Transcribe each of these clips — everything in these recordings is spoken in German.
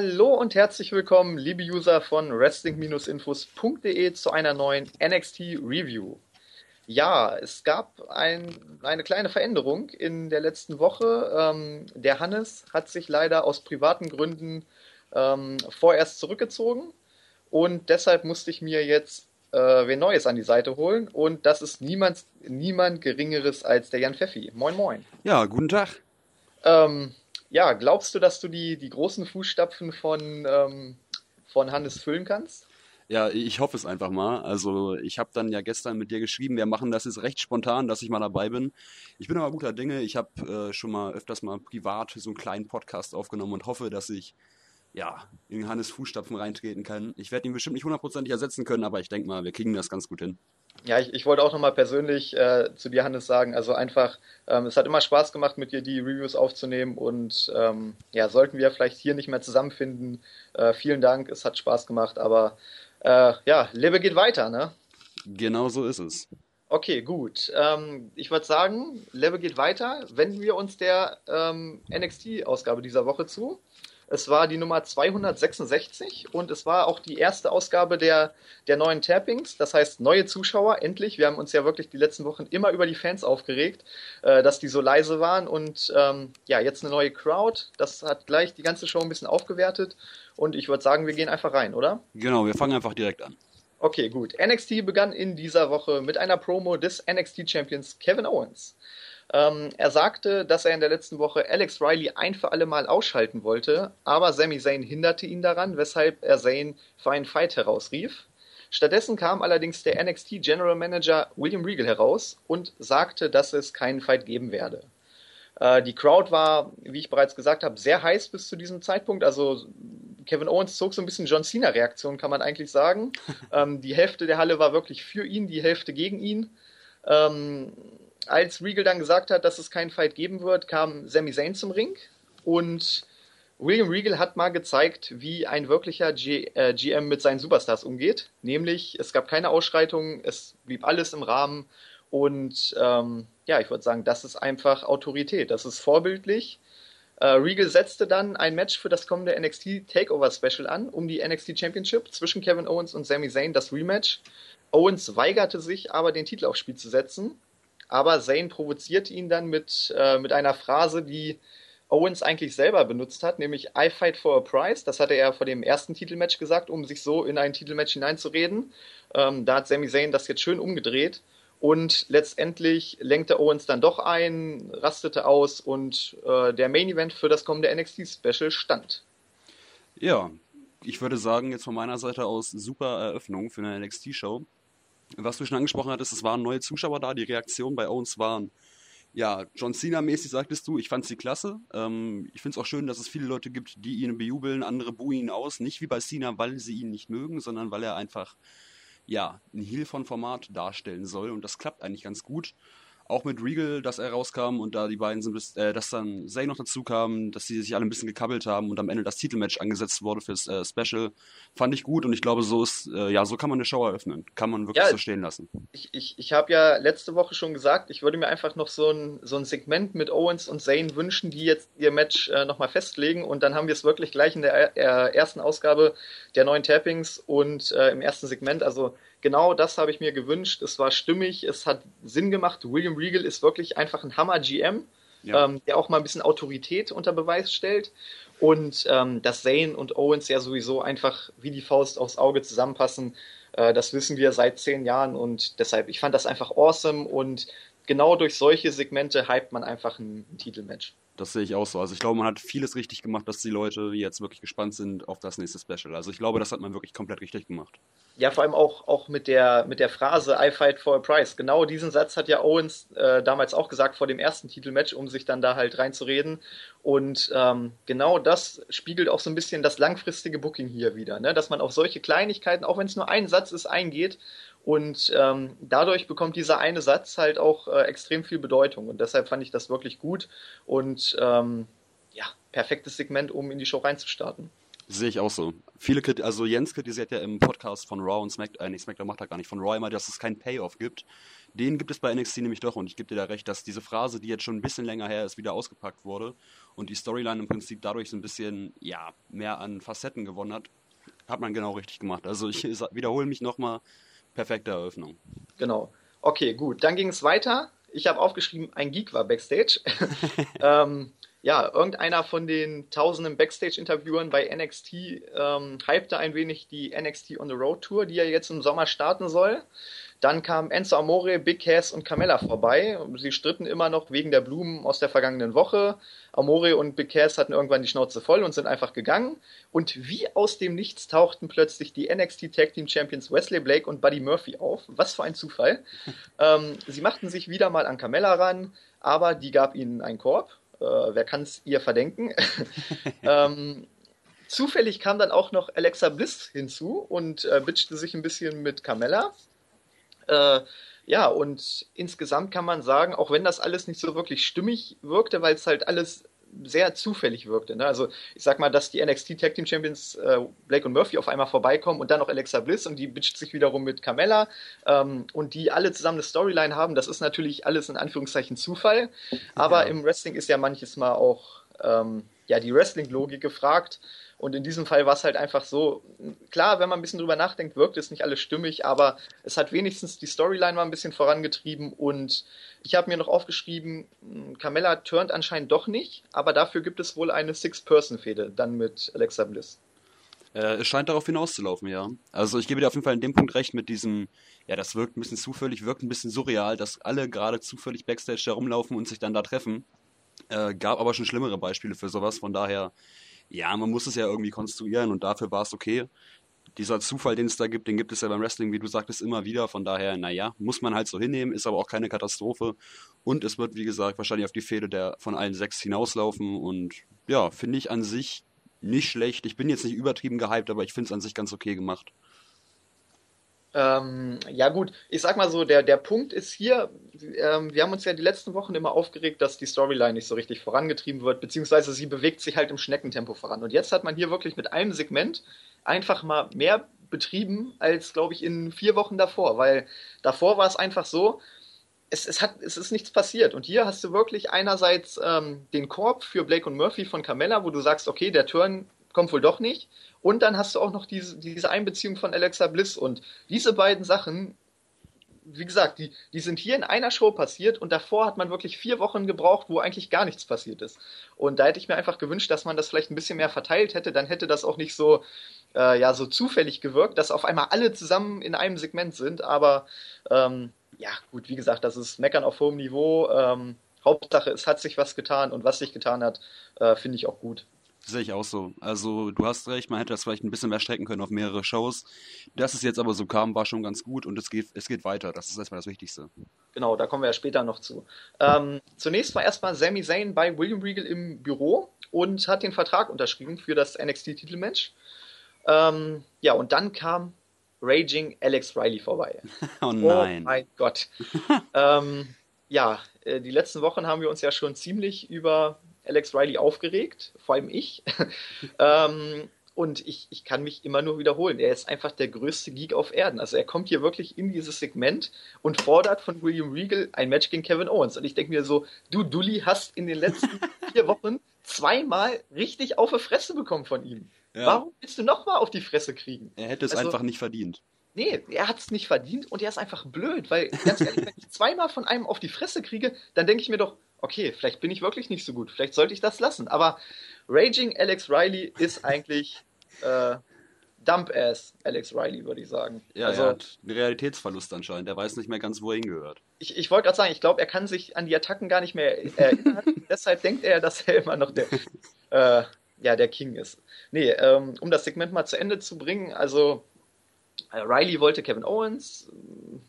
Hallo und herzlich willkommen, liebe User von Wrestling-Infos.de zu einer neuen NXT Review. Ja, es gab ein, eine kleine Veränderung in der letzten Woche. Ähm, der Hannes hat sich leider aus privaten Gründen ähm, vorerst zurückgezogen und deshalb musste ich mir jetzt äh, wen Neues an die Seite holen und das ist niemand, niemand Geringeres als der Jan Pfeffi. Moin, moin. Ja, guten Tag. Ähm, ja, glaubst du, dass du die, die großen Fußstapfen von, ähm, von Hannes füllen kannst? Ja, ich hoffe es einfach mal. Also ich habe dann ja gestern mit dir geschrieben, wir machen das jetzt recht spontan, dass ich mal dabei bin. Ich bin aber guter Dinge. Ich habe äh, schon mal öfters mal privat so einen kleinen Podcast aufgenommen und hoffe, dass ich ja in Hannes Fußstapfen reintreten kann. Ich werde ihn bestimmt nicht hundertprozentig ersetzen können, aber ich denke mal, wir kriegen das ganz gut hin. Ja, ich, ich wollte auch nochmal persönlich äh, zu dir, Hannes, sagen, also einfach, ähm, es hat immer Spaß gemacht, mit dir die Reviews aufzunehmen und ähm, ja, sollten wir vielleicht hier nicht mehr zusammenfinden, äh, vielen Dank, es hat Spaß gemacht, aber äh, ja, Lebe geht weiter, ne? Genau so ist es. Okay, gut. Ähm, ich würde sagen, Lebe geht weiter. Wenden wir uns der ähm, NXT-Ausgabe dieser Woche zu. Es war die Nummer 266 und es war auch die erste Ausgabe der, der neuen Tappings. Das heißt, neue Zuschauer, endlich. Wir haben uns ja wirklich die letzten Wochen immer über die Fans aufgeregt, äh, dass die so leise waren. Und ähm, ja, jetzt eine neue Crowd. Das hat gleich die ganze Show ein bisschen aufgewertet. Und ich würde sagen, wir gehen einfach rein, oder? Genau, wir fangen einfach direkt an. Okay, gut. NXT begann in dieser Woche mit einer Promo des NXT Champions Kevin Owens. Ähm, er sagte, dass er in der letzten Woche Alex Riley ein für alle Mal ausschalten wollte, aber Sami Zayn hinderte ihn daran, weshalb er Zayn für einen Fight herausrief. Stattdessen kam allerdings der NXT General Manager William Regal heraus und sagte, dass es keinen Fight geben werde. Äh, die Crowd war, wie ich bereits gesagt habe, sehr heiß bis zu diesem Zeitpunkt. Also Kevin Owens zog so ein bisschen John Cena-Reaktion, kann man eigentlich sagen. ähm, die Hälfte der Halle war wirklich für ihn, die Hälfte gegen ihn. Ähm, als Regal dann gesagt hat, dass es keinen Fight geben wird, kam Sami Zayn zum Ring und William Regal hat mal gezeigt, wie ein wirklicher G äh, GM mit seinen Superstars umgeht. Nämlich, es gab keine Ausschreitungen, es blieb alles im Rahmen und ähm, ja, ich würde sagen, das ist einfach Autorität, das ist vorbildlich. Äh, Regal setzte dann ein Match für das kommende NXT Takeover Special an, um die NXT Championship zwischen Kevin Owens und Sami Zayn, das Rematch. Owens weigerte sich aber, den Titel aufs Spiel zu setzen aber Zane provozierte ihn dann mit, äh, mit einer Phrase, die Owens eigentlich selber benutzt hat, nämlich I fight for a prize. Das hatte er vor dem ersten Titelmatch gesagt, um sich so in ein Titelmatch hineinzureden. Ähm, da hat Sami Zayn das jetzt schön umgedreht. Und letztendlich lenkte Owens dann doch ein, rastete aus und äh, der Main Event für das kommende NXT Special stand. Ja, ich würde sagen, jetzt von meiner Seite aus super Eröffnung für eine NXT-Show was du schon angesprochen hattest, es waren neue Zuschauer da, die Reaktionen bei uns waren, ja, John Cena-mäßig sagtest du, ich fand sie klasse. Ähm, ich finde es auch schön, dass es viele Leute gibt, die ihn bejubeln, andere buhen ihn aus. Nicht wie bei Cena, weil sie ihn nicht mögen, sondern weil er einfach, ja, ein Heal von Format darstellen soll. Und das klappt eigentlich ganz gut auch mit Regal, dass er rauskam und da die beiden sind, äh, dass dann Zay noch dazu kam, dass sie sich alle ein bisschen gekabbelt haben und am Ende das Titelmatch angesetzt wurde fürs äh, Special, fand ich gut und ich glaube, so ist, äh, ja, so kann man eine Show eröffnen. Kann man wirklich ja, so stehen lassen. Ich, ich, ich habe ja letzte Woche schon gesagt, ich würde mir einfach noch so ein, so ein Segment mit Owens und Zane wünschen, die jetzt ihr Match äh, nochmal festlegen und dann haben wir es wirklich gleich in der äh, ersten Ausgabe der neuen Tappings und äh, im ersten Segment, also genau das habe ich mir gewünscht. Es war stimmig, es hat Sinn gemacht. William Regal ist wirklich einfach ein Hammer-GM, ja. ähm, der auch mal ein bisschen Autorität unter Beweis stellt. Und ähm, dass Zane und Owens ja sowieso einfach wie die Faust aufs Auge zusammenpassen, äh, das wissen wir seit zehn Jahren und deshalb, ich fand das einfach awesome und genau durch solche Segmente hypt man einfach ein, ein Titelmatch. Das sehe ich auch so. Also ich glaube, man hat vieles richtig gemacht, dass die Leute jetzt wirklich gespannt sind auf das nächste Special. Also ich glaube, das hat man wirklich komplett richtig gemacht. Ja, vor allem auch, auch mit, der, mit der Phrase I fight for a price. Genau diesen Satz hat ja Owens äh, damals auch gesagt vor dem ersten Titelmatch, um sich dann da halt reinzureden. Und ähm, genau das spiegelt auch so ein bisschen das langfristige Booking hier wieder, ne? dass man auf solche Kleinigkeiten, auch wenn es nur ein Satz ist, eingeht und ähm, dadurch bekommt dieser eine Satz halt auch äh, extrem viel Bedeutung. Und deshalb fand ich das wirklich gut und ähm, ja, perfektes Segment, um in die Show reinzustarten. Sehe ich auch so. Viele Krit also Jens kritisiert ja im Podcast von Raw und SmackDown, äh, nee, SmackDown macht er gar nicht, von Raw immer, dass es keinen Payoff gibt. Den gibt es bei NXT nämlich doch und ich gebe dir da recht, dass diese Phrase, die jetzt schon ein bisschen länger her ist, wieder ausgepackt wurde und die Storyline im Prinzip dadurch so ein bisschen, ja, mehr an Facetten gewonnen hat, hat man genau richtig gemacht. Also ich wiederhole mich nochmal, perfekte Eröffnung. Genau. Okay, gut. Dann ging es weiter. Ich habe aufgeschrieben, ein Geek war Backstage. ähm, ja, irgendeiner von den tausenden Backstage-Interviewern bei NXT ähm, hypte ein wenig die NXT on the Road Tour, die ja jetzt im Sommer starten soll. Dann kamen Enzo Amore, Big Cass und Carmella vorbei. Sie stritten immer noch wegen der Blumen aus der vergangenen Woche. Amore und Big Cass hatten irgendwann die Schnauze voll und sind einfach gegangen. Und wie aus dem Nichts tauchten plötzlich die NXT Tag Team Champions Wesley Blake und Buddy Murphy auf. Was für ein Zufall. ähm, sie machten sich wieder mal an Carmella ran, aber die gab ihnen einen Korb. Äh, wer kann es ihr verdenken? ähm, zufällig kam dann auch noch Alexa Bliss hinzu und äh, bitchte sich ein bisschen mit Carmella. Äh, ja, und insgesamt kann man sagen, auch wenn das alles nicht so wirklich stimmig wirkte, weil es halt alles sehr zufällig wirkte. Ne? Also ich sag mal, dass die NXT Tag Team Champions äh, Blake und Murphy auf einmal vorbeikommen und dann noch Alexa Bliss und die bitcht sich wiederum mit Carmella ähm, und die alle zusammen eine Storyline haben, das ist natürlich alles in Anführungszeichen Zufall. Aber ja. im Wrestling ist ja manches Mal auch ähm, ja, die Wrestling-Logik gefragt. Und in diesem Fall war es halt einfach so, klar, wenn man ein bisschen drüber nachdenkt, wirkt es nicht alles stimmig, aber es hat wenigstens die Storyline mal ein bisschen vorangetrieben und ich habe mir noch aufgeschrieben, Carmella turnt anscheinend doch nicht, aber dafür gibt es wohl eine Six-Person-Fehde dann mit Alexa Bliss. Äh, es scheint darauf hinauszulaufen, ja. Also ich gebe dir auf jeden Fall in dem Punkt recht mit diesem, ja, das wirkt ein bisschen zufällig, wirkt ein bisschen surreal, dass alle gerade zufällig Backstage herumlaufen und sich dann da treffen. Äh, gab aber schon schlimmere Beispiele für sowas, von daher ja, man muss es ja irgendwie konstruieren und dafür war es okay. Dieser Zufall, den es da gibt, den gibt es ja beim Wrestling, wie du sagtest, immer wieder. Von daher, naja, muss man halt so hinnehmen, ist aber auch keine Katastrophe. Und es wird, wie gesagt, wahrscheinlich auf die Fehde der von allen sechs hinauslaufen. Und ja, finde ich an sich nicht schlecht. Ich bin jetzt nicht übertrieben gehypt, aber ich finde es an sich ganz okay gemacht. Ähm, ja gut, ich sag mal so, der, der Punkt ist hier, ähm, wir haben uns ja die letzten Wochen immer aufgeregt, dass die Storyline nicht so richtig vorangetrieben wird, beziehungsweise sie bewegt sich halt im Schneckentempo voran. Und jetzt hat man hier wirklich mit einem Segment einfach mal mehr betrieben als, glaube ich, in vier Wochen davor, weil davor war es einfach so, es, es, hat, es ist nichts passiert. Und hier hast du wirklich einerseits ähm, den Korb für Blake und Murphy von Carmella, wo du sagst, okay, der Turn kommt wohl doch nicht. Und dann hast du auch noch diese, diese Einbeziehung von Alexa Bliss. Und diese beiden Sachen, wie gesagt, die, die sind hier in einer Show passiert und davor hat man wirklich vier Wochen gebraucht, wo eigentlich gar nichts passiert ist. Und da hätte ich mir einfach gewünscht, dass man das vielleicht ein bisschen mehr verteilt hätte. Dann hätte das auch nicht so, äh, ja, so zufällig gewirkt, dass auf einmal alle zusammen in einem Segment sind. Aber ähm, ja, gut, wie gesagt, das ist Meckern auf hohem Niveau. Ähm, Hauptsache, es hat sich was getan und was sich getan hat, äh, finde ich auch gut. Sehe ich auch so. Also du hast recht, man hätte das vielleicht ein bisschen mehr strecken können auf mehrere Shows. Dass es jetzt aber so kam, war schon ganz gut und es geht, es geht weiter. Das ist erstmal das Wichtigste. Genau, da kommen wir ja später noch zu. Ähm, zunächst war erstmal Sami Zayn bei William Regal im Büro und hat den Vertrag unterschrieben für das NXT-Titelmatch. Ähm, ja, und dann kam Raging Alex Riley vorbei. oh nein. Oh mein Gott. ähm, ja, äh, die letzten Wochen haben wir uns ja schon ziemlich über Alex Riley aufgeregt, vor allem ich. ähm, und ich, ich kann mich immer nur wiederholen. Er ist einfach der größte Geek auf Erden. Also er kommt hier wirklich in dieses Segment und fordert von William Regal ein Match gegen Kevin Owens. Und ich denke mir so, du Dulli hast in den letzten vier Wochen zweimal richtig auf die Fresse bekommen von ihm. Ja. Warum willst du nochmal auf die Fresse kriegen? Er hätte es also, einfach nicht verdient. Nee, er hat es nicht verdient und er ist einfach blöd, weil ganz ehrlich, wenn ich zweimal von einem auf die Fresse kriege, dann denke ich mir doch, okay, vielleicht bin ich wirklich nicht so gut, vielleicht sollte ich das lassen. Aber Raging Alex Riley ist eigentlich äh, Dump-Ass Alex Riley, würde ich sagen. Ja, also, er hat einen Realitätsverlust anscheinend. Er weiß nicht mehr ganz, wo er hingehört. Ich, ich wollte gerade sagen, ich glaube, er kann sich an die Attacken gar nicht mehr erinnern. Deshalb denkt er, dass er immer noch der, äh, ja, der King ist. Nee, ähm, um das Segment mal zu Ende zu bringen, also Riley wollte Kevin Owens,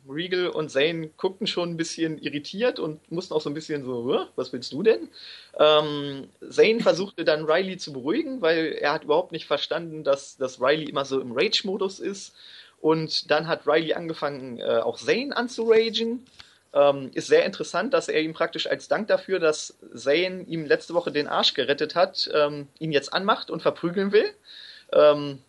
Regal und Zane guckten schon ein bisschen irritiert und mussten auch so ein bisschen so, was willst du denn? Ähm, Zane versuchte dann Riley zu beruhigen, weil er hat überhaupt nicht verstanden, dass, dass Riley immer so im Rage-Modus ist. Und dann hat Riley angefangen, äh, auch Zane anzuragen. Ähm, ist sehr interessant, dass er ihm praktisch als Dank dafür, dass Zane ihm letzte Woche den Arsch gerettet hat, ähm, ihn jetzt anmacht und verprügeln will. Ähm,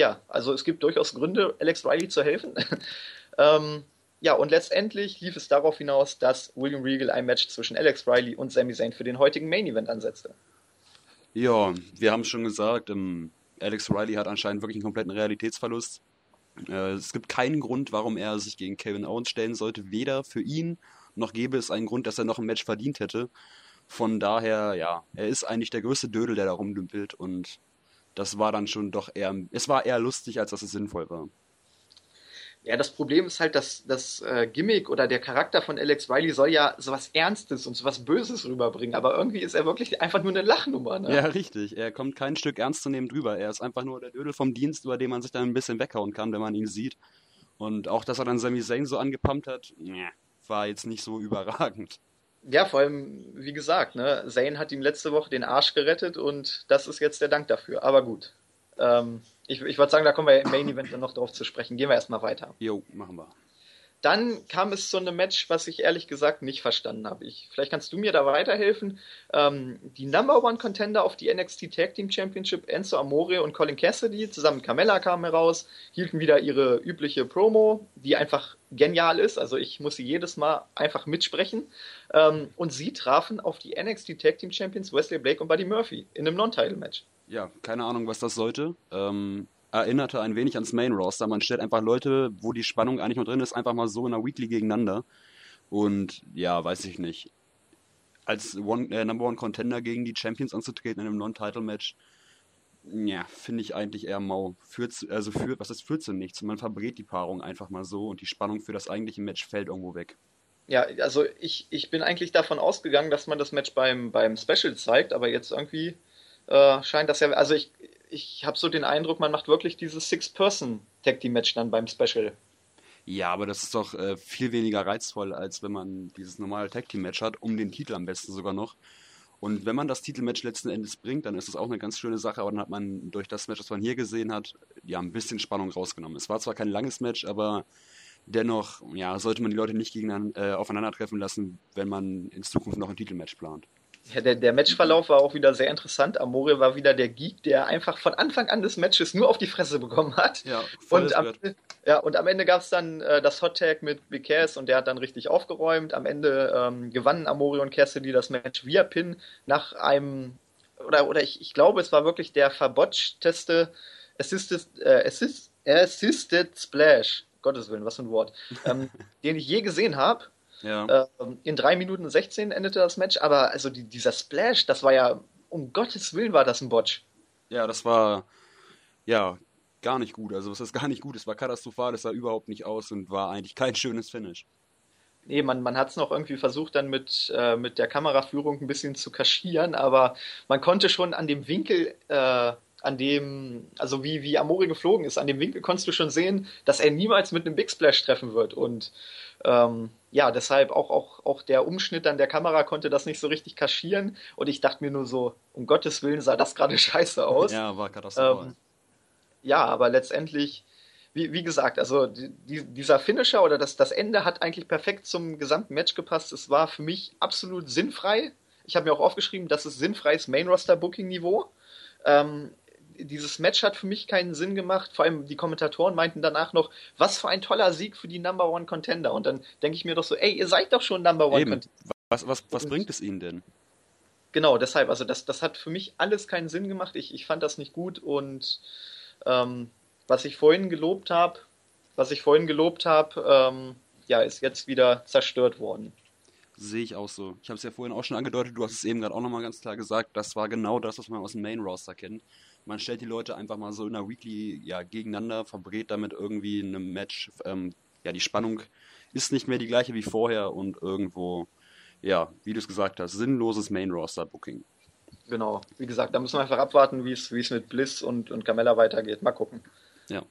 ja, also es gibt durchaus Gründe, Alex Riley zu helfen. ähm, ja, und letztendlich lief es darauf hinaus, dass William Regal ein Match zwischen Alex Riley und Sami Zayn für den heutigen Main Event ansetzte. Ja, wir haben schon gesagt, ähm, Alex Riley hat anscheinend wirklich einen kompletten Realitätsverlust. Äh, es gibt keinen Grund, warum er sich gegen Kevin Owens stellen sollte. Weder für ihn, noch gäbe es einen Grund, dass er noch ein Match verdient hätte. Von daher, ja, er ist eigentlich der größte Dödel, der da rumdümpelt und das war dann schon doch eher, es war eher lustig, als dass es sinnvoll war. Ja, das Problem ist halt, dass das äh, Gimmick oder der Charakter von Alex Riley soll ja sowas Ernstes und sowas Böses rüberbringen, aber irgendwie ist er wirklich einfach nur eine Lachnummer. Ne? Ja, richtig. Er kommt kein Stück ernst zu nehmen drüber. Er ist einfach nur der Dödel vom Dienst, über den man sich dann ein bisschen weghauen kann, wenn man ihn sieht. Und auch, dass er dann Sami Zayn so angepumpt hat, war jetzt nicht so überragend. Ja, vor allem, wie gesagt, ne, Zayn hat ihm letzte Woche den Arsch gerettet und das ist jetzt der Dank dafür. Aber gut. Ähm, ich, ich würde sagen, da kommen wir im Main Event dann noch drauf zu sprechen. Gehen wir erstmal weiter. Jo, machen wir. Dann kam es zu einem Match, was ich ehrlich gesagt nicht verstanden habe. Ich, vielleicht kannst du mir da weiterhelfen. Ähm, die Number One Contender auf die NXT Tag Team Championship, Enzo Amore und Colin Cassidy, zusammen mit Carmella kamen heraus, hielten wieder ihre übliche Promo, die einfach genial ist. Also ich muss sie jedes Mal einfach mitsprechen. Ähm, und sie trafen auf die NXT Tag Team Champions Wesley Blake und Buddy Murphy in einem Non-Title-Match. Ja, keine Ahnung, was das sollte. Ähm, erinnerte ein wenig ans Main Roster. Man stellt einfach Leute, wo die Spannung eigentlich noch drin ist, einfach mal so in einer Weekly gegeneinander. Und ja, weiß ich nicht. Als One, äh, Number One Contender gegen die Champions anzutreten in einem Non-Title-Match, ja, finde ich eigentlich eher mau. Führt, also führt, was ist führt zu nichts? Man verbrät die Paarung einfach mal so und die Spannung für das eigentliche Match fällt irgendwo weg. Ja, also ich, ich bin eigentlich davon ausgegangen, dass man das Match beim, beim Special zeigt, aber jetzt irgendwie äh, scheint das ja, also ich, ich habe so den Eindruck, man macht wirklich dieses Six-Person-Tag-Team-Match dann beim Special. Ja, aber das ist doch äh, viel weniger reizvoll, als wenn man dieses normale Tag-Team-Match hat, um den Titel am besten sogar noch. Und wenn man das Titelmatch letzten Endes bringt, dann ist das auch eine ganz schöne Sache, aber dann hat man durch das Match, was man hier gesehen hat, ja, ein bisschen Spannung rausgenommen. Es war zwar kein langes Match, aber dennoch, ja, sollte man die Leute nicht gegeneinander, äh, aufeinandertreffen lassen, wenn man in Zukunft noch ein Titelmatch plant. Ja, der, der Matchverlauf war auch wieder sehr interessant. Amore war wieder der Geek, der einfach von Anfang an des Matches nur auf die Fresse bekommen hat. Ja, und am, ja, und am Ende gab es dann äh, das Hot Tag mit Cass und der hat dann richtig aufgeräumt. Am Ende ähm, gewannen Amore und Cassidy das Match via Pin nach einem, oder, oder ich, ich glaube, es war wirklich der verbotchteste Assisted, äh, Assist, Assisted Splash. Gottes Willen, was für ein Wort. ähm, den ich je gesehen habe. Ja. Ähm, in 3 Minuten 16 endete das Match, aber also die, dieser Splash, das war ja, um Gottes Willen war das ein Botch. Ja, das war, ja, gar nicht gut. Also es ist gar nicht gut, es war katastrophal, es sah überhaupt nicht aus und war eigentlich kein schönes Finish. Nee, man, man hat es noch irgendwie versucht, dann mit, äh, mit der Kameraführung ein bisschen zu kaschieren, aber man konnte schon an dem Winkel, äh, an dem, also wie, wie Amori geflogen ist, an dem Winkel konntest du schon sehen, dass er niemals mit einem Big Splash treffen wird. Und ähm, ja, deshalb auch, auch, auch der Umschnitt an der Kamera konnte das nicht so richtig kaschieren. Und ich dachte mir nur so, um Gottes Willen sah das gerade scheiße aus. Ja, war katastrophal. Ähm, ja, aber letztendlich, wie, wie gesagt, also die, dieser Finisher oder das, das Ende hat eigentlich perfekt zum gesamten Match gepasst. Es war für mich absolut sinnfrei. Ich habe mir auch aufgeschrieben, das ist sinnfreies Main-Roster-Booking-Niveau. Ähm, dieses Match hat für mich keinen Sinn gemacht. Vor allem die Kommentatoren meinten danach noch, was für ein toller Sieg für die Number One Contender. Und dann denke ich mir doch so, ey, ihr seid doch schon Number One Eben. Contender. Was, was, was bringt es ihnen denn? Genau, deshalb, also das, das hat für mich alles keinen Sinn gemacht. Ich, ich fand das nicht gut und ähm, was ich vorhin gelobt habe, was ich vorhin gelobt habe, ähm, ja, ist jetzt wieder zerstört worden. Sehe ich auch so. Ich habe es ja vorhin auch schon angedeutet, du hast es eben gerade auch nochmal ganz klar gesagt, das war genau das, was man aus dem Main Roster kennt. Man stellt die Leute einfach mal so in der Weekly ja, gegeneinander, verbrät damit irgendwie in einem Match. Ähm, ja, die Spannung ist nicht mehr die gleiche wie vorher und irgendwo, ja, wie du es gesagt hast, sinnloses Main Roster Booking. Genau, wie gesagt, da müssen wir einfach abwarten, wie es mit Bliss und, und Carmella weitergeht. Mal gucken. Ja.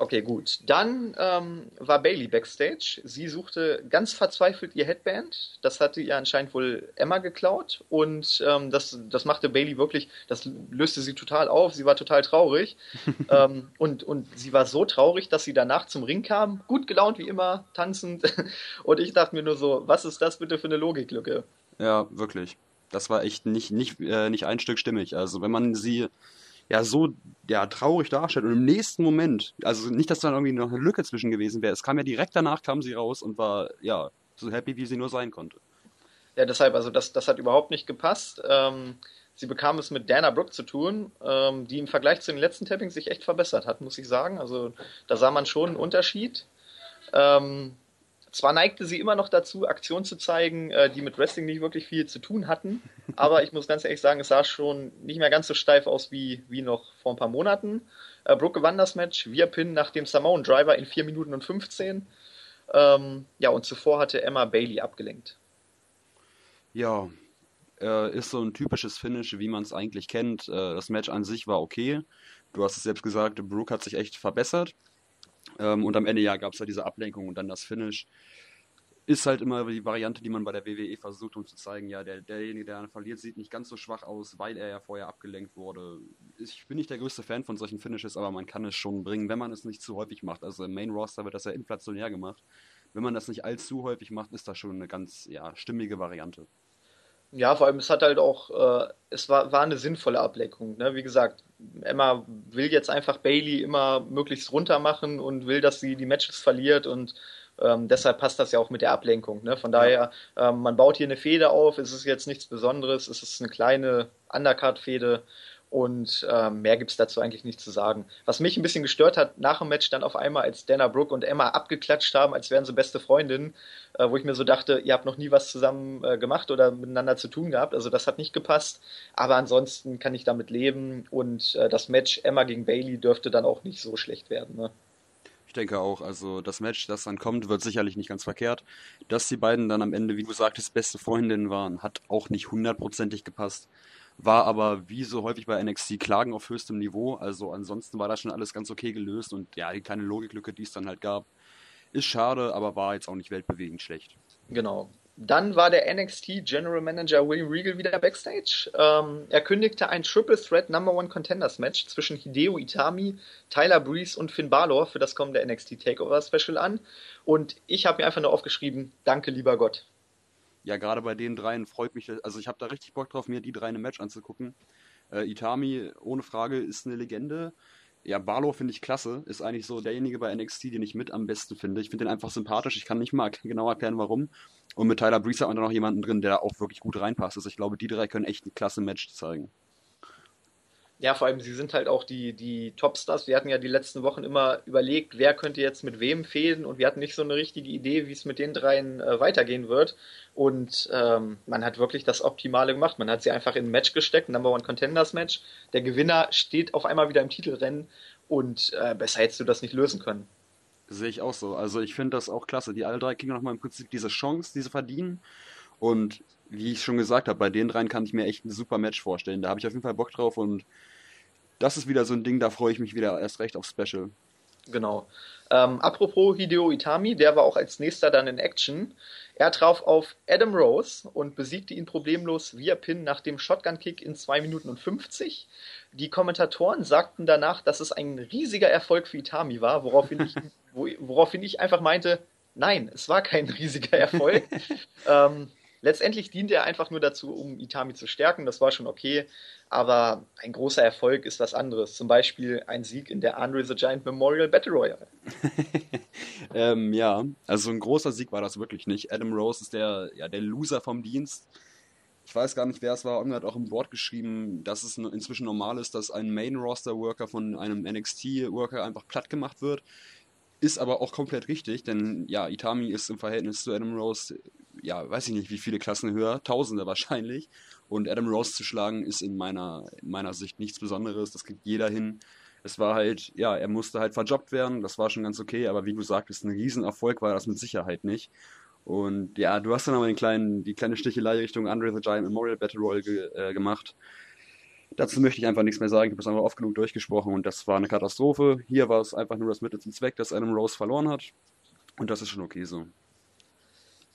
Okay, gut. Dann ähm, war Bailey backstage. Sie suchte ganz verzweifelt ihr Headband. Das hatte ihr anscheinend wohl Emma geklaut. Und ähm, das, das machte Bailey wirklich, das löste sie total auf. Sie war total traurig. ähm, und, und sie war so traurig, dass sie danach zum Ring kam. Gut gelaunt wie immer, tanzend. und ich dachte mir nur so, was ist das bitte für eine Logiklücke? Ja, wirklich. Das war echt nicht, nicht, äh, nicht ein Stück stimmig. Also wenn man sie ja so ja, traurig darstellt. Und im nächsten Moment, also nicht, dass da irgendwie noch eine Lücke zwischen gewesen wäre, es kam ja direkt danach, kam sie raus und war ja so happy, wie sie nur sein konnte. Ja, deshalb, also das, das hat überhaupt nicht gepasst. Ähm, sie bekam es mit Dana Brooke zu tun, ähm, die im Vergleich zu den letzten Tappings sich echt verbessert hat, muss ich sagen. Also da sah man schon einen Unterschied. Ähm, zwar neigte sie immer noch dazu, Aktionen zu zeigen, äh, die mit Wrestling nicht wirklich viel zu tun hatten, aber ich muss ganz ehrlich sagen, es sah schon nicht mehr ganz so steif aus wie, wie noch vor ein paar Monaten. Äh, Brooke gewann das Match via Pin nach dem Samoan Driver in 4 Minuten und 15. Ähm, ja, und zuvor hatte Emma Bailey abgelenkt. Ja, äh, ist so ein typisches Finish, wie man es eigentlich kennt. Äh, das Match an sich war okay. Du hast es selbst gesagt, Brooke hat sich echt verbessert. Ähm, und am Ende ja gab es ja diese Ablenkung und dann das Finish. Ist halt immer die Variante, die man bei der WWE versucht, um zu zeigen, ja, der, derjenige, der verliert, sieht nicht ganz so schwach aus, weil er ja vorher abgelenkt wurde. Ich bin nicht der größte Fan von solchen Finishes, aber man kann es schon bringen, wenn man es nicht zu häufig macht. Also im Main Roster wird das ja inflationär gemacht. Wenn man das nicht allzu häufig macht, ist das schon eine ganz ja, stimmige Variante. Ja, vor allem, es hat halt auch, äh, es war, war eine sinnvolle Ableckung. Ne? Wie gesagt, Emma will jetzt einfach Bailey immer möglichst runter machen und will, dass sie die Matches verliert und ähm, deshalb passt das ja auch mit der Ablenkung. Ne? Von daher, ähm, man baut hier eine Fehde auf, es ist jetzt nichts Besonderes, es ist eine kleine Undercard-Fehde und ähm, mehr gibt es dazu eigentlich nicht zu sagen. Was mich ein bisschen gestört hat, nach dem Match dann auf einmal, als Dana Brooke und Emma abgeklatscht haben, als wären sie beste Freundinnen, äh, wo ich mir so dachte, ihr habt noch nie was zusammen äh, gemacht oder miteinander zu tun gehabt. Also das hat nicht gepasst. Aber ansonsten kann ich damit leben und äh, das Match Emma gegen Bailey dürfte dann auch nicht so schlecht werden. Ne? Ich denke auch, also das Match, das dann kommt, wird sicherlich nicht ganz verkehrt. Dass die beiden dann am Ende, wie du sagtest, beste Freundinnen waren, hat auch nicht hundertprozentig gepasst war aber wie so häufig bei NXT Klagen auf höchstem Niveau. Also ansonsten war das schon alles ganz okay gelöst und ja, die kleine Logiklücke, die es dann halt gab, ist schade, aber war jetzt auch nicht weltbewegend schlecht. Genau. Dann war der NXT General Manager William Regal wieder backstage. Ähm, er kündigte ein Triple Threat Number One Contenders Match zwischen Hideo Itami, Tyler Breeze und Finn Balor für das kommende NXT Takeover Special an. Und ich habe mir einfach nur aufgeschrieben, danke lieber Gott ja, gerade bei den dreien freut mich, also ich habe da richtig Bock drauf, mir die drei im Match anzugucken. Äh, Itami, ohne Frage, ist eine Legende. Ja, Barlow finde ich klasse. Ist eigentlich so derjenige bei NXT, den ich mit am besten finde. Ich finde den einfach sympathisch. Ich kann nicht mal genau erklären, warum. Und mit Tyler Breeze hat man da noch jemanden drin, der auch wirklich gut reinpasst. Also ich glaube, die drei können echt ein klasse Match zeigen. Ja, vor allem, sie sind halt auch die, die Topstars. Wir hatten ja die letzten Wochen immer überlegt, wer könnte jetzt mit wem fehlen und wir hatten nicht so eine richtige Idee, wie es mit den dreien äh, weitergehen wird. Und ähm, man hat wirklich das Optimale gemacht. Man hat sie einfach in ein Match gesteckt, ein Number One Contenders Match. Der Gewinner steht auf einmal wieder im Titelrennen und äh, besser hättest du das nicht lösen können. Sehe ich auch so. Also ich finde das auch klasse. Die alle drei kriegen nochmal im Prinzip diese Chance, die sie verdienen. Und wie ich schon gesagt habe, bei den dreien kann ich mir echt ein super Match vorstellen. Da habe ich auf jeden Fall Bock drauf und das ist wieder so ein Ding, da freue ich mich wieder erst recht auf Special. Genau. Ähm, apropos Hideo Itami, der war auch als nächster dann in Action. Er traf auf Adam Rose und besiegte ihn problemlos via Pin nach dem Shotgun-Kick in 2 Minuten und 50. Die Kommentatoren sagten danach, dass es ein riesiger Erfolg für Itami war, woraufhin ich, woraufhin ich einfach meinte, nein, es war kein riesiger Erfolg. ähm, letztendlich diente er einfach nur dazu, um Itami zu stärken. Das war schon okay. Aber ein großer Erfolg ist was anderes. Zum Beispiel ein Sieg in der Andre the Giant Memorial Battle Royale. ähm, ja, also ein großer Sieg war das wirklich nicht. Adam Rose ist der, ja, der Loser vom Dienst. Ich weiß gar nicht, wer es war. Irgendwer hat auch im Wort geschrieben, dass es inzwischen normal ist, dass ein Main-Roster-Worker von einem NXT-Worker einfach platt gemacht wird. Ist aber auch komplett richtig, denn ja, Itami ist im Verhältnis zu Adam Rose, ja, weiß ich nicht, wie viele Klassen höher, Tausende wahrscheinlich. Und Adam Rose zu schlagen ist in meiner, in meiner Sicht nichts Besonderes. Das kriegt jeder hin. Es war halt, ja, er musste halt verjobbt werden. Das war schon ganz okay. Aber wie du sagtest, ein Riesenerfolg war das mit Sicherheit nicht. Und ja, du hast dann aber den kleinen, die kleine Stichelei Richtung Andre the Giant Memorial Battle Royale ge, äh, gemacht. Dazu möchte ich einfach nichts mehr sagen. Ich habe es einfach oft genug durchgesprochen und das war eine Katastrophe. Hier war es einfach nur das Mittel zum Zweck, dass Adam Rose verloren hat. Und das ist schon okay so.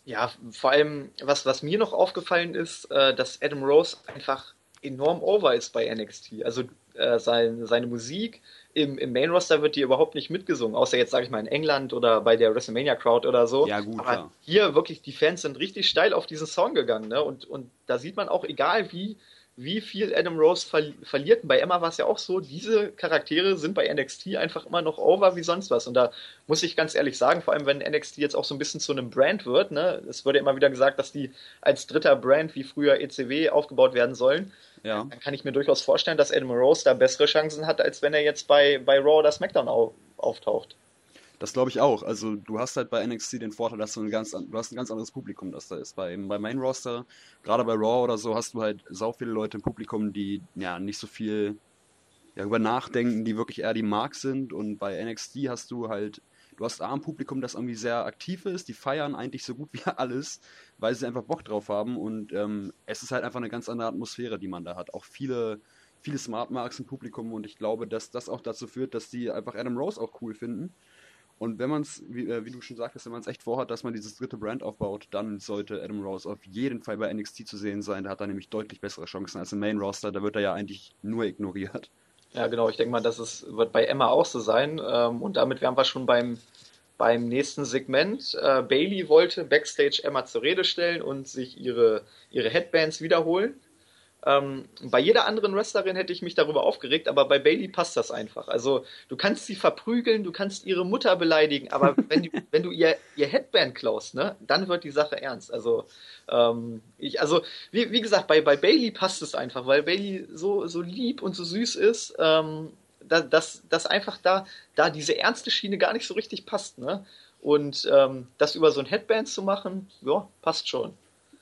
Ja, vor allem, was, was mir noch aufgefallen ist, äh, dass Adam Rose einfach enorm over ist bei NXT. Also äh, sein, seine Musik im, im Main Roster wird die überhaupt nicht mitgesungen, außer jetzt sage ich mal in England oder bei der WrestleMania Crowd oder so. Ja, gut, Aber klar. hier wirklich, die Fans sind richtig steil auf diesen Song gegangen, ne? Und, und da sieht man auch, egal wie, wie viel Adam Rose ver verliert. Und bei Emma war es ja auch so, diese Charaktere sind bei NXT einfach immer noch over wie sonst was. Und da muss ich ganz ehrlich sagen, vor allem wenn NXT jetzt auch so ein bisschen zu einem Brand wird, ne, es wurde immer wieder gesagt, dass die als dritter Brand wie früher ECW aufgebaut werden sollen. Ja. Dann kann ich mir durchaus vorstellen, dass Adam Rose da bessere Chancen hat, als wenn er jetzt bei, bei Raw oder SmackDown au auftaucht. Das glaube ich auch. Also du hast halt bei NXT den Vorteil, dass du ein ganz, du hast ein ganz anderes Publikum, das da ist. Bei, bei Main Roster, gerade bei Raw oder so, hast du halt sau viele Leute im Publikum, die ja nicht so viel ja, über nachdenken, die wirklich eher die Mark sind. Und bei NXT hast du halt, du hast A ein Publikum, das irgendwie sehr aktiv ist, die feiern eigentlich so gut wie alles, weil sie einfach Bock drauf haben. Und ähm, es ist halt einfach eine ganz andere Atmosphäre, die man da hat. Auch viele viele Smart Marks im Publikum und ich glaube, dass das auch dazu führt, dass die einfach Adam Rose auch cool finden und wenn man es, wie, äh, wie, du schon sagtest, wenn man es echt vorhat, dass man dieses dritte Brand aufbaut, dann sollte Adam Rose auf jeden Fall bei NXT zu sehen sein. Da hat er nämlich deutlich bessere Chancen als im Main Roster. Da wird er ja eigentlich nur ignoriert. Ja, genau. Ich denke mal, das ist, wird bei Emma auch so sein. Ähm, und damit wären wir schon beim, beim nächsten Segment. Äh, Bailey wollte Backstage Emma zur Rede stellen und sich ihre, ihre Headbands wiederholen. Ähm, bei jeder anderen Wrestlerin hätte ich mich darüber aufgeregt, aber bei Bailey passt das einfach. Also du kannst sie verprügeln, du kannst ihre Mutter beleidigen, aber wenn du, wenn du ihr, ihr Headband klaust, ne, dann wird die Sache ernst. Also ähm, ich, also wie, wie gesagt, bei, bei Bailey passt es einfach, weil Bailey so, so lieb und so süß ist, ähm, dass, dass einfach da, da diese ernste Schiene gar nicht so richtig passt, ne? Und ähm, das über so ein Headband zu machen, ja, passt schon.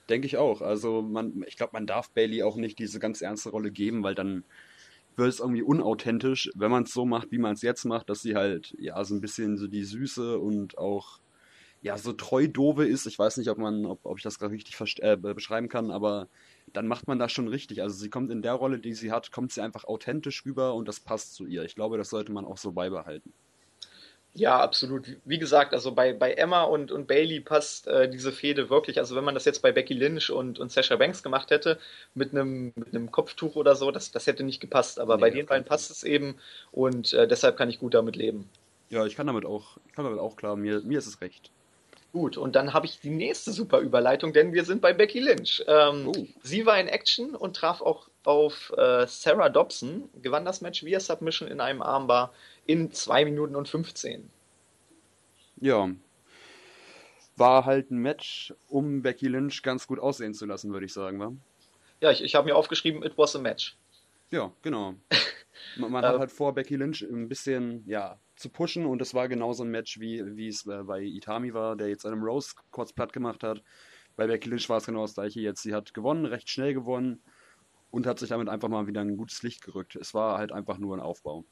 Denke ich auch. Also man, ich glaube, man darf Bailey auch nicht diese ganz ernste Rolle geben, weil dann wird es irgendwie unauthentisch, wenn man es so macht, wie man es jetzt macht, dass sie halt ja so ein bisschen so die Süße und auch ja so treu dove ist. Ich weiß nicht, ob man, ob, ob ich das gerade richtig äh, beschreiben kann, aber dann macht man das schon richtig. Also sie kommt in der Rolle, die sie hat, kommt sie einfach authentisch rüber und das passt zu ihr. Ich glaube, das sollte man auch so beibehalten. Ja, absolut. Wie gesagt, also bei, bei Emma und, und Bailey passt äh, diese Fehde wirklich. Also wenn man das jetzt bei Becky Lynch und, und Sasha Banks gemacht hätte, mit einem mit einem Kopftuch oder so, das, das hätte nicht gepasst. Aber nee, bei den beiden passt es eben und äh, deshalb kann ich gut damit leben. Ja, ich kann damit auch, ich kann damit auch klar, mir, mir ist es recht. Gut, und dann habe ich die nächste super Überleitung, denn wir sind bei Becky Lynch. Ähm, oh. Sie war in Action und traf auch auf äh, Sarah Dobson, gewann das Match via Submission in einem Armbar in 2 Minuten und 15. Ja. War halt ein Match, um Becky Lynch ganz gut aussehen zu lassen, würde ich sagen, wa? Ja, ich, ich habe mir aufgeschrieben, it was a match. Ja, genau. Man, man hat äh. halt vor, Becky Lynch ein bisschen, ja, zu pushen und es war genauso ein Match, wie, wie es bei Itami war, der jetzt einem Rose kurz platt gemacht hat. Bei Becky Lynch war es genau das gleiche jetzt. Sie hat gewonnen, recht schnell gewonnen und hat sich damit einfach mal wieder ein gutes Licht gerückt. Es war halt einfach nur ein Aufbau.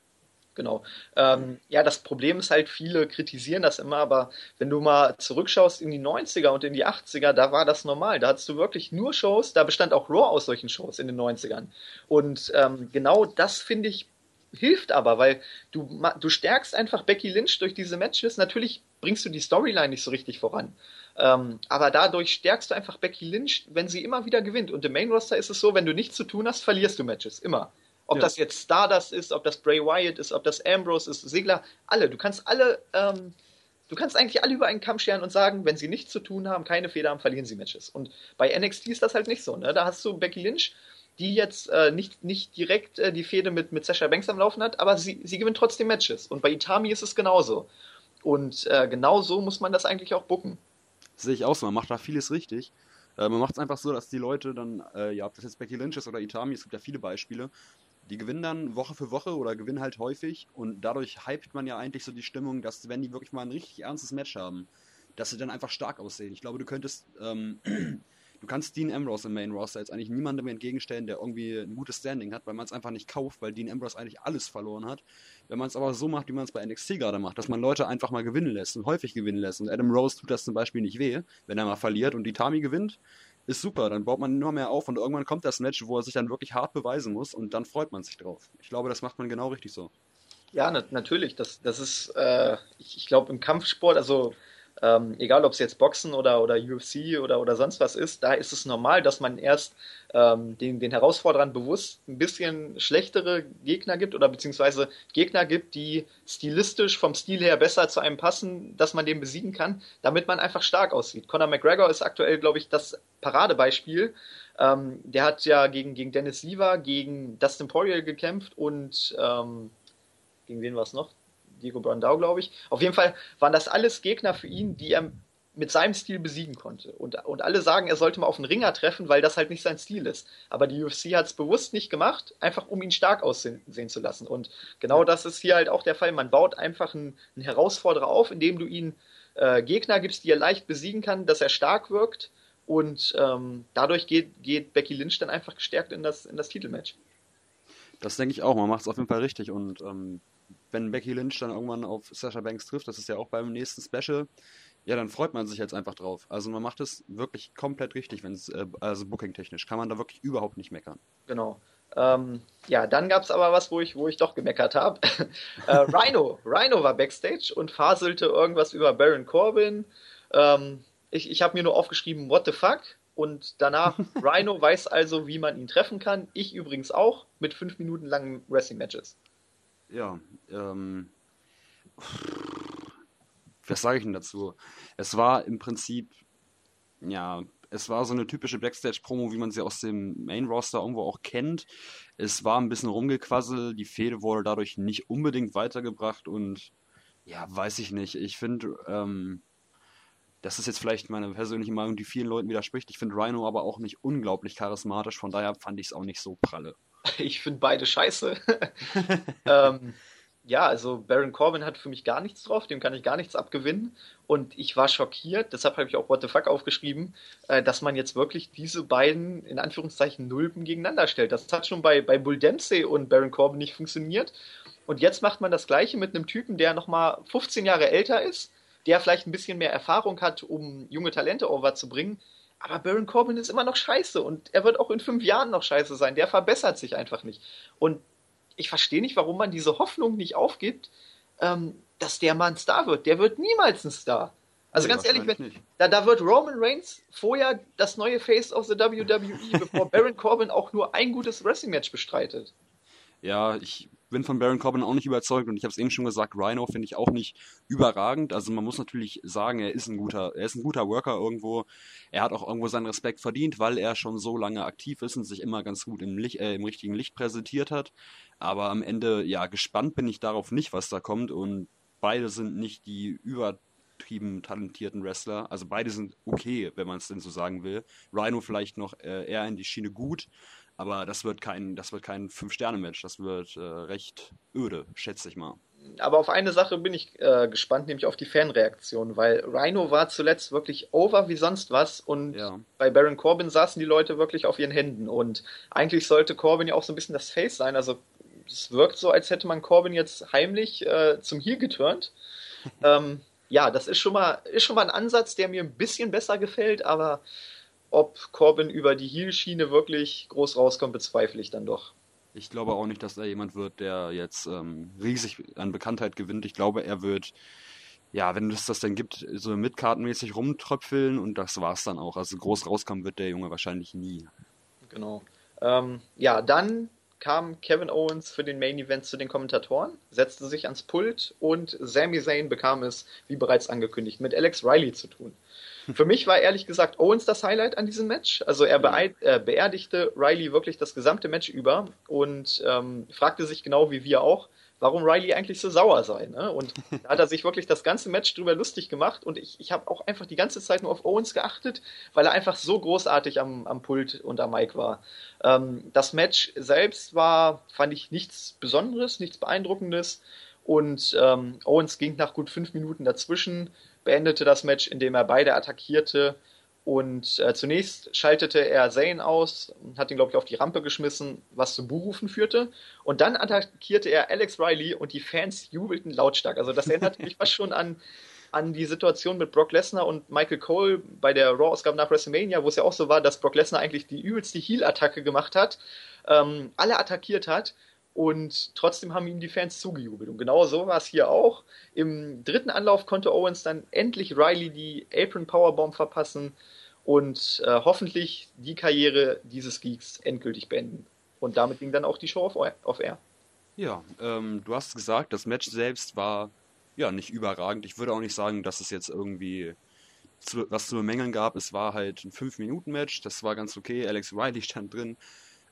Genau. Ähm, ja, das Problem ist halt, viele kritisieren das immer, aber wenn du mal zurückschaust in die 90er und in die 80er, da war das normal. Da hattest du wirklich nur Shows, da bestand auch Raw aus solchen Shows in den 90ern. Und ähm, genau das, finde ich, hilft aber, weil du, du stärkst einfach Becky Lynch durch diese Matches. Natürlich bringst du die Storyline nicht so richtig voran. Ähm, aber dadurch stärkst du einfach Becky Lynch, wenn sie immer wieder gewinnt. Und im Main Roster ist es so, wenn du nichts zu tun hast, verlierst du Matches. Immer. Ob ja. das jetzt Stardust ist, ob das Bray Wyatt ist, ob das Ambrose ist, Segler, alle. Du kannst alle, ähm, du kannst eigentlich alle über einen Kamm scheren und sagen, wenn sie nichts zu tun haben, keine Feder haben, verlieren sie Matches. Und bei NXT ist das halt nicht so. Ne? Da hast du Becky Lynch, die jetzt äh, nicht, nicht direkt äh, die Fehde mit, mit Sasha Banks am Laufen hat, aber sie, sie gewinnt trotzdem Matches. Und bei Itami ist es genauso. Und äh, genau so muss man das eigentlich auch bucken. Sehe ich auch so, man macht da vieles richtig. Äh, man macht es einfach so, dass die Leute dann, äh, ja, ob das jetzt Becky Lynch ist oder Itami, es gibt ja viele Beispiele, die gewinnen dann Woche für Woche oder gewinnen halt häufig und dadurch hypt man ja eigentlich so die Stimmung, dass wenn die wirklich mal ein richtig ernstes Match haben, dass sie dann einfach stark aussehen. Ich glaube, du könntest, ähm, du kannst Dean Ambrose im Main Roster jetzt eigentlich niemandem entgegenstellen, der irgendwie ein gutes Standing hat, weil man es einfach nicht kauft, weil Dean Ambrose eigentlich alles verloren hat. Wenn man es aber so macht, wie man es bei NXT gerade macht, dass man Leute einfach mal gewinnen lässt und häufig gewinnen lässt und Adam Rose tut das zum Beispiel nicht weh, wenn er mal verliert und die Tami gewinnt, ist super. Dann baut man immer mehr auf und irgendwann kommt das Match, wo er sich dann wirklich hart beweisen muss und dann freut man sich drauf. Ich glaube, das macht man genau richtig so. Ja, na natürlich. Das, das ist, äh, ich, ich glaube, im Kampfsport, also ähm, egal ob es jetzt Boxen oder, oder UFC oder, oder sonst was ist, da ist es normal, dass man erst ähm, den, den Herausforderern bewusst ein bisschen schlechtere Gegner gibt oder beziehungsweise Gegner gibt, die stilistisch vom Stil her besser zu einem passen, dass man den besiegen kann, damit man einfach stark aussieht. Conor McGregor ist aktuell, glaube ich, das Paradebeispiel. Ähm, der hat ja gegen, gegen Dennis Lever, gegen Dustin Poirier gekämpft und ähm, gegen wen war es noch? Diego Brandau, glaube ich. Auf jeden Fall waren das alles Gegner für ihn, die er mit seinem Stil besiegen konnte. Und, und alle sagen, er sollte mal auf einen Ringer treffen, weil das halt nicht sein Stil ist. Aber die UFC hat es bewusst nicht gemacht, einfach um ihn stark aussehen zu lassen. Und genau das ist hier halt auch der Fall. Man baut einfach einen, einen Herausforderer auf, indem du ihn äh, Gegner gibst, die er leicht besiegen kann, dass er stark wirkt. Und ähm, dadurch geht, geht Becky Lynch dann einfach gestärkt in das, in das Titelmatch. Das denke ich auch. Man macht es auf jeden Fall richtig. Und ähm, wenn Becky Lynch dann irgendwann auf Sasha Banks trifft, das ist ja auch beim nächsten Special, ja, dann freut man sich jetzt einfach drauf. Also man macht es wirklich komplett richtig, wenn es, äh, also booking-technisch, kann man da wirklich überhaupt nicht meckern. Genau. Ähm, ja, dann gab es aber was, wo ich, wo ich doch gemeckert habe. äh, Rhino. Rhino war Backstage und faselte irgendwas über Baron Corbin. Ähm, ich ich habe mir nur aufgeschrieben, what the fuck? Und danach, Rhino weiß also, wie man ihn treffen kann. Ich übrigens auch, mit fünf Minuten langen Wrestling-Matches ja, ähm, was sage ich denn dazu? Es war im Prinzip, ja, es war so eine typische Backstage-Promo, wie man sie aus dem Main-Roster irgendwo auch kennt. Es war ein bisschen rumgequasselt, die Fehde wurde dadurch nicht unbedingt weitergebracht und ja, weiß ich nicht. Ich finde, ähm, das ist jetzt vielleicht meine persönliche Meinung, die vielen Leuten widerspricht. Ich finde Rhino aber auch nicht unglaublich charismatisch, von daher fand ich es auch nicht so pralle. Ich finde beide scheiße. ähm, ja, also Baron Corbin hat für mich gar nichts drauf, dem kann ich gar nichts abgewinnen. Und ich war schockiert, deshalb habe ich auch What the fuck aufgeschrieben, äh, dass man jetzt wirklich diese beiden, in Anführungszeichen, Nulpen gegeneinander stellt. Das hat schon bei, bei Bull Dempsey und Baron Corbin nicht funktioniert. Und jetzt macht man das Gleiche mit einem Typen, der nochmal 15 Jahre älter ist, der vielleicht ein bisschen mehr Erfahrung hat, um junge Talente overzubringen. Aber Baron Corbin ist immer noch scheiße und er wird auch in fünf Jahren noch scheiße sein. Der verbessert sich einfach nicht. Und ich verstehe nicht, warum man diese Hoffnung nicht aufgibt, ähm, dass der Mann Star wird. Der wird niemals ein Star. Also nee, ganz ehrlich, wenn, da, da wird Roman Reigns vorher das neue Face of the WWE, bevor Baron Corbin auch nur ein gutes Wrestling-Match bestreitet. Ja, ich bin von Baron Corbin auch nicht überzeugt und ich habe es eben schon gesagt, Rhino finde ich auch nicht überragend. Also man muss natürlich sagen, er ist ein guter, er ist ein guter Worker irgendwo. Er hat auch irgendwo seinen Respekt verdient, weil er schon so lange aktiv ist und sich immer ganz gut im, Licht, äh, im richtigen Licht präsentiert hat. Aber am Ende, ja, gespannt bin ich darauf nicht, was da kommt und beide sind nicht die übertrieben talentierten Wrestler. Also beide sind okay, wenn man es denn so sagen will. Rhino vielleicht noch äh, eher in die Schiene gut, aber das wird kein, das wird kein Fünf-Sterne-Match. Das wird äh, recht öde, schätze ich mal. Aber auf eine Sache bin ich äh, gespannt, nämlich auf die Fanreaktion, weil Rhino war zuletzt wirklich over wie sonst was und ja. bei Baron Corbin saßen die Leute wirklich auf ihren Händen und eigentlich sollte Corbin ja auch so ein bisschen das Face sein. Also es wirkt so, als hätte man Corbin jetzt heimlich äh, zum Heel geturnt. ähm, ja, das ist schon mal ist schon mal ein Ansatz, der mir ein bisschen besser gefällt, aber ob Corbin über die Heel-Schiene wirklich groß rauskommt, bezweifle ich dann doch. Ich glaube auch nicht, dass er jemand wird, der jetzt ähm, riesig an Bekanntheit gewinnt. Ich glaube, er wird, ja, wenn es das denn gibt, so mitkartenmäßig rumtröpfeln und das war's dann auch. Also groß rauskommen wird der Junge wahrscheinlich nie. Genau. Ähm, ja, dann kam Kevin Owens für den Main Event zu den Kommentatoren, setzte sich ans Pult und Sami Zayn bekam es, wie bereits angekündigt, mit Alex Riley zu tun. Für mich war ehrlich gesagt Owens das Highlight an diesem Match. Also er äh, beerdigte Riley wirklich das gesamte Match über und ähm, fragte sich genau wie wir auch, warum Riley eigentlich so sauer sei. Ne? Und da hat er sich wirklich das ganze Match drüber lustig gemacht und ich, ich habe auch einfach die ganze Zeit nur auf Owens geachtet, weil er einfach so großartig am, am Pult und am Mic war. Ähm, das Match selbst war, fand ich nichts Besonderes, nichts Beeindruckendes und ähm, Owens ging nach gut fünf Minuten dazwischen beendete das Match, indem er beide attackierte. Und äh, zunächst schaltete er Zane aus, hat ihn, glaube ich, auf die Rampe geschmissen, was zum Buhrufen führte. Und dann attackierte er Alex Riley und die Fans jubelten lautstark. Also das erinnert mich fast schon an, an die Situation mit Brock Lesnar und Michael Cole bei der Raw-Ausgabe nach WrestleMania, wo es ja auch so war, dass Brock Lesnar eigentlich die übelste Heel-Attacke gemacht hat, ähm, alle attackiert hat und trotzdem haben ihm die Fans zugejubelt. Und genau so war es hier auch. Im dritten Anlauf konnte Owens dann endlich Riley die Apron Powerbomb verpassen und äh, hoffentlich die Karriere dieses Geeks endgültig beenden. Und damit ging dann auch die Show auf, Air. Ja, ähm, du hast gesagt, das Match selbst war ja nicht überragend. Ich würde auch nicht sagen, dass es jetzt irgendwie zu, was zu bemängeln gab. Es war halt ein 5-Minuten-Match, das war ganz okay. Alex Riley stand drin,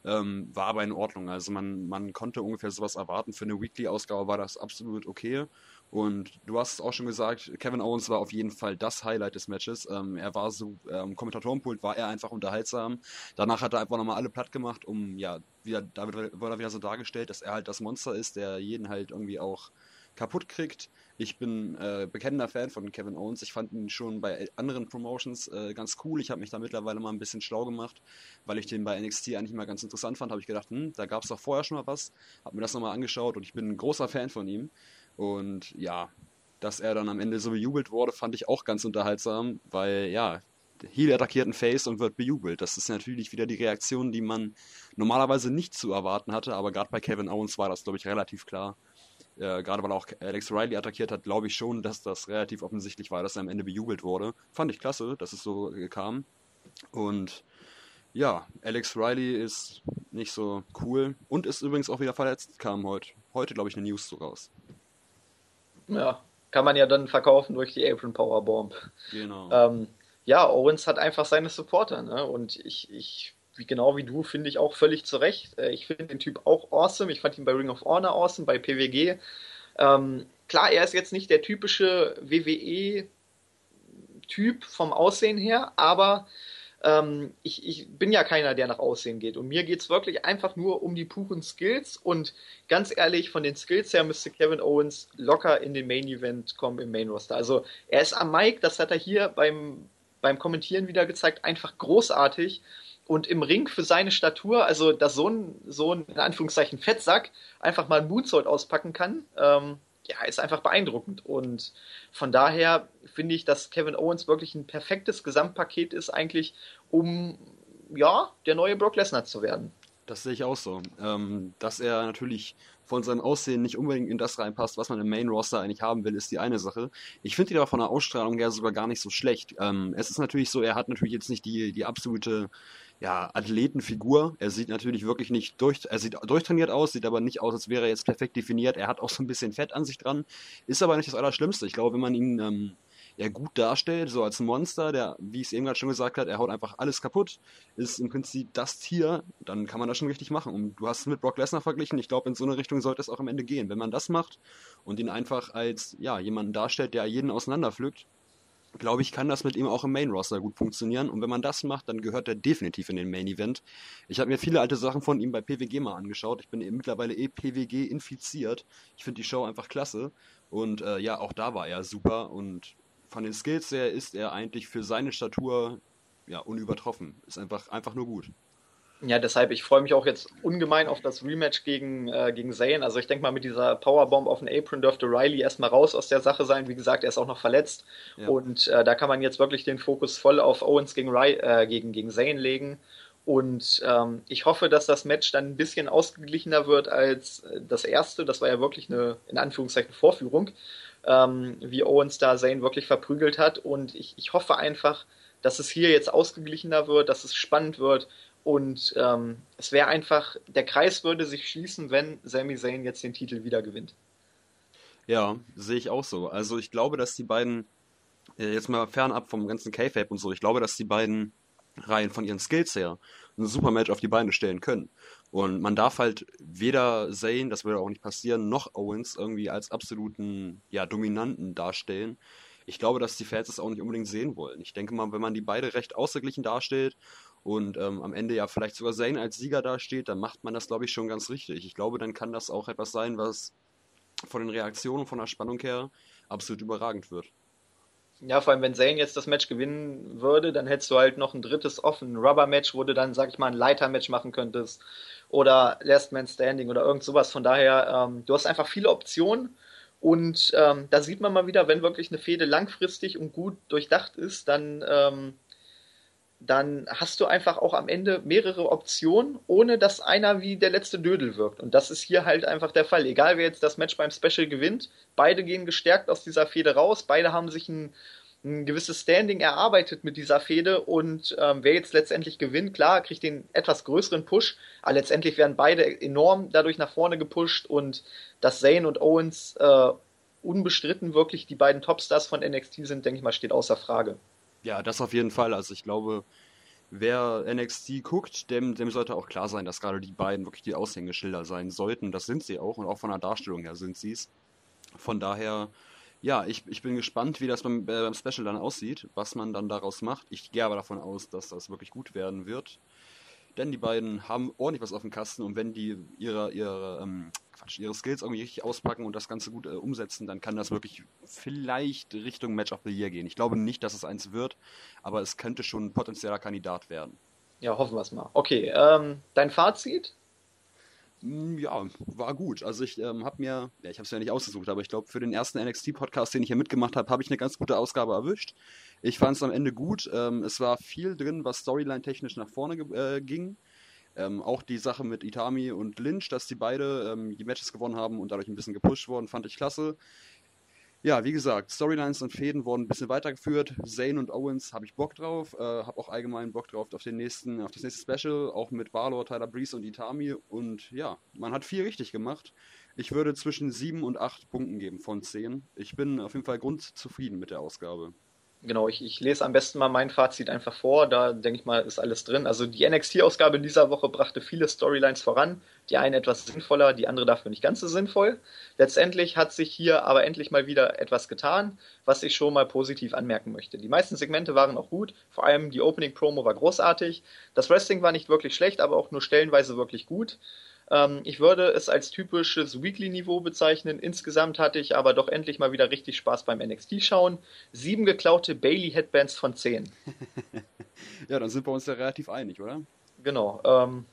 ähm, war aber in Ordnung. Also man, man konnte ungefähr sowas erwarten. Für eine Weekly-Ausgabe war das absolut okay. Und du hast es auch schon gesagt, Kevin Owens war auf jeden Fall das Highlight des Matches. Ähm, er war so, ähm, Kommentatorenpult war er einfach unterhaltsam. Danach hat er einfach nochmal alle platt gemacht, um, ja, wieder, da wurde er wieder so dargestellt, dass er halt das Monster ist, der jeden halt irgendwie auch kaputt kriegt. Ich bin äh, bekennender Fan von Kevin Owens. Ich fand ihn schon bei anderen Promotions äh, ganz cool. Ich habe mich da mittlerweile mal ein bisschen schlau gemacht, weil ich den bei NXT eigentlich mal ganz interessant fand. Habe ich gedacht, hm, da gab es doch vorher schon mal was. Habe mir das nochmal angeschaut und ich bin ein großer Fan von ihm. Und ja, dass er dann am Ende so bejubelt wurde, fand ich auch ganz unterhaltsam, weil ja, Heel attackiert einen Face und wird bejubelt. Das ist natürlich wieder die Reaktion, die man normalerweise nicht zu erwarten hatte, aber gerade bei Kevin Owens war das, glaube ich, relativ klar. Äh, gerade weil auch Alex Riley attackiert hat, glaube ich schon, dass das relativ offensichtlich war, dass er am Ende bejubelt wurde. Fand ich klasse, dass es so kam. Und ja, Alex Riley ist nicht so cool und ist übrigens auch wieder verletzt, kam heute. Heute, glaube ich, eine News so raus. Ja, kann man ja dann verkaufen durch die Apron Power Bomb. Genau. Ähm, ja, Owens hat einfach seine Supporter, ne? Und ich, ich wie, genau wie du, finde ich auch völlig zu Recht. Äh, ich finde den Typ auch awesome. Ich fand ihn bei Ring of Honor awesome, bei PWG. Ähm, klar, er ist jetzt nicht der typische WWE-Typ vom Aussehen her, aber ähm, ich, ich, bin ja keiner, der nach Aussehen geht. Und mir geht es wirklich einfach nur um die puren Skills. Und ganz ehrlich, von den Skills her müsste Kevin Owens locker in den Main Event kommen im Main Roster. Also er ist am Mic, das hat er hier beim, beim Kommentieren wieder gezeigt, einfach großartig. Und im Ring für seine Statur, also dass so ein, so ein in Anführungszeichen Fettsack einfach mal ein Moonsault auspacken kann, ähm, ja, ist einfach beeindruckend. Und von daher finde ich, dass Kevin Owens wirklich ein perfektes Gesamtpaket ist, eigentlich, um ja, der neue Brock Lesnar zu werden. Das sehe ich auch so. Ähm, dass er natürlich von seinem Aussehen nicht unbedingt in das reinpasst, was man im Main Roster eigentlich haben will, ist die eine Sache. Ich finde ihn aber von der Ausstrahlung her sogar gar nicht so schlecht. Ähm, es ist natürlich so, er hat natürlich jetzt nicht die, die absolute ja, Athletenfigur. Er sieht natürlich wirklich nicht durch, er sieht durchtrainiert aus, sieht aber nicht aus, als wäre er jetzt perfekt definiert. Er hat auch so ein bisschen Fett an sich dran, ist aber nicht das Allerschlimmste. Ich glaube, wenn man ihn ähm, ja, gut darstellt, so als Monster, der, wie ich es eben gerade schon gesagt habe, er haut einfach alles kaputt, ist im Prinzip das Tier, dann kann man das schon richtig machen. Und du hast es mit Brock Lesnar verglichen, ich glaube, in so eine Richtung sollte es auch am Ende gehen. Wenn man das macht und ihn einfach als, ja, jemanden darstellt, der jeden auseinanderpflückt, glaube ich, kann das mit ihm auch im Main Roster gut funktionieren. Und wenn man das macht, dann gehört er definitiv in den Main Event. Ich habe mir viele alte Sachen von ihm bei PWG mal angeschaut. Ich bin eben mittlerweile eh PWG infiziert. Ich finde die Show einfach klasse. Und äh, ja, auch da war er super. Und von den Skills her ist er eigentlich für seine Statur ja unübertroffen. Ist einfach, einfach nur gut. Ja, deshalb, ich freue mich auch jetzt ungemein auf das Rematch gegen, äh, gegen Zane. Also ich denke mal, mit dieser Powerbomb auf den Apron dürfte Riley erstmal raus aus der Sache sein. Wie gesagt, er ist auch noch verletzt. Ja. Und äh, da kann man jetzt wirklich den Fokus voll auf Owens gegen, Ry äh, gegen, gegen Zane legen. Und ähm, ich hoffe, dass das Match dann ein bisschen ausgeglichener wird als äh, das erste. Das war ja wirklich eine, in Anführungszeichen, Vorführung, ähm, wie Owens da Zane wirklich verprügelt hat. Und ich, ich hoffe einfach, dass es hier jetzt ausgeglichener wird, dass es spannend wird und ähm, es wäre einfach, der Kreis würde sich schließen, wenn Sami Zayn jetzt den Titel wieder gewinnt. Ja, sehe ich auch so. Also ich glaube, dass die beiden, äh, jetzt mal fernab vom ganzen K-Fape und so, ich glaube, dass die beiden Reihen von ihren Skills her ein super Match auf die Beine stellen können. Und man darf halt weder Zayn, das würde auch nicht passieren, noch Owens irgendwie als absoluten, ja, Dominanten darstellen. Ich glaube, dass die Fans das auch nicht unbedingt sehen wollen. Ich denke mal, wenn man die beide recht ausgeglichen darstellt und ähm, am Ende ja vielleicht sogar Zane als Sieger dasteht, dann macht man das, glaube ich, schon ganz richtig. Ich glaube, dann kann das auch etwas sein, was von den Reaktionen, von der Spannung her absolut überragend wird. Ja, vor allem, wenn Zane jetzt das Match gewinnen würde, dann hättest du halt noch ein drittes offen Rubber-Match, wo du dann, sag ich mal, ein Leiter-Match machen könntest oder Last Man Standing oder irgend sowas. Von daher, ähm, du hast einfach viele Optionen und ähm, da sieht man mal wieder, wenn wirklich eine Fehde langfristig und gut durchdacht ist, dann ähm, dann hast du einfach auch am Ende mehrere Optionen, ohne dass einer wie der letzte Dödel wirkt. Und das ist hier halt einfach der Fall. Egal wer jetzt das Match beim Special gewinnt, beide gehen gestärkt aus dieser Fehde raus, beide haben sich ein, ein gewisses Standing erarbeitet mit dieser Fehde und ähm, wer jetzt letztendlich gewinnt, klar, kriegt den etwas größeren Push, aber letztendlich werden beide enorm dadurch nach vorne gepusht und dass Zane und Owens äh, unbestritten wirklich die beiden Topstars von NXT sind, denke ich mal, steht außer Frage. Ja, das auf jeden Fall. Also ich glaube, wer NXT guckt, dem, dem sollte auch klar sein, dass gerade die beiden wirklich die Aushängeschilder sein sollten. Das sind sie auch und auch von der Darstellung her sind sie es. Von daher, ja, ich, ich bin gespannt, wie das beim, äh, beim Special dann aussieht, was man dann daraus macht. Ich gehe aber davon aus, dass das wirklich gut werden wird denn die beiden haben ordentlich was auf dem Kasten und wenn die ihre, ihre, ähm, Quatsch, ihre Skills irgendwie richtig auspacken und das Ganze gut äh, umsetzen, dann kann das wirklich vielleicht Richtung Match of the Year gehen. Ich glaube nicht, dass es eins wird, aber es könnte schon ein potenzieller Kandidat werden. Ja, hoffen wir es mal. Okay, ähm, dein Fazit? Hm, ja, war gut. Also ich ähm, habe mir, ja, ich habe es ja nicht ausgesucht, aber ich glaube, für den ersten NXT-Podcast, den ich hier mitgemacht habe, habe ich eine ganz gute Ausgabe erwischt. Ich fand es am Ende gut. Ähm, es war viel drin, was Storyline-technisch nach vorne äh, ging. Ähm, auch die Sache mit Itami und Lynch, dass die beide ähm, die Matches gewonnen haben und dadurch ein bisschen gepusht wurden, fand ich klasse. Ja, wie gesagt, Storylines und Fäden wurden ein bisschen weitergeführt. Zane und Owens habe ich Bock drauf, äh, habe auch allgemein Bock drauf auf den nächsten, auf das nächste Special, auch mit Balor, Tyler Breeze und Itami. Und ja, man hat viel richtig gemacht. Ich würde zwischen sieben und acht Punkten geben von zehn. Ich bin auf jeden Fall grundzufrieden mit der Ausgabe. Genau, ich, ich lese am besten mal mein Fazit einfach vor. Da denke ich mal, ist alles drin. Also die NXT-Ausgabe in dieser Woche brachte viele Storylines voran. Die eine etwas sinnvoller, die andere dafür nicht ganz so sinnvoll. Letztendlich hat sich hier aber endlich mal wieder etwas getan, was ich schon mal positiv anmerken möchte. Die meisten Segmente waren auch gut. Vor allem die Opening-Promo war großartig. Das Wrestling war nicht wirklich schlecht, aber auch nur stellenweise wirklich gut. Ähm, ich würde es als typisches Weekly-Niveau bezeichnen. Insgesamt hatte ich aber doch endlich mal wieder richtig Spaß beim NXT-Schauen. Sieben geklaute Bailey-Headbands von zehn. ja, dann sind wir uns ja relativ einig, oder? Genau. Ähm,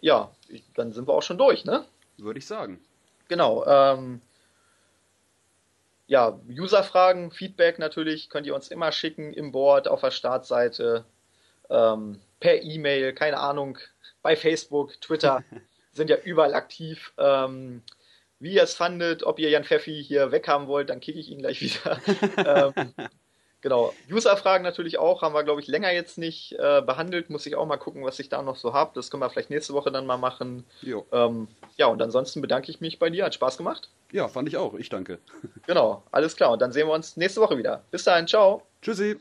ja, dann sind wir auch schon durch, ne? Würde ich sagen. Genau. Ähm, ja, User-Fragen, Feedback natürlich könnt ihr uns immer schicken im Board, auf der Startseite, ähm, per E-Mail, keine Ahnung, bei Facebook, Twitter. sind ja überall aktiv. Ähm, wie ihr es fandet, ob ihr Jan Pfeffi hier weghaben wollt, dann kicke ich ihn gleich wieder. ähm, genau. User-Fragen natürlich auch, haben wir, glaube ich, länger jetzt nicht äh, behandelt. Muss ich auch mal gucken, was ich da noch so habe. Das können wir vielleicht nächste Woche dann mal machen. Ähm, ja, und ansonsten bedanke ich mich bei dir. Hat Spaß gemacht. Ja, fand ich auch. Ich danke. genau, alles klar. Und dann sehen wir uns nächste Woche wieder. Bis dahin, ciao. Tschüssi.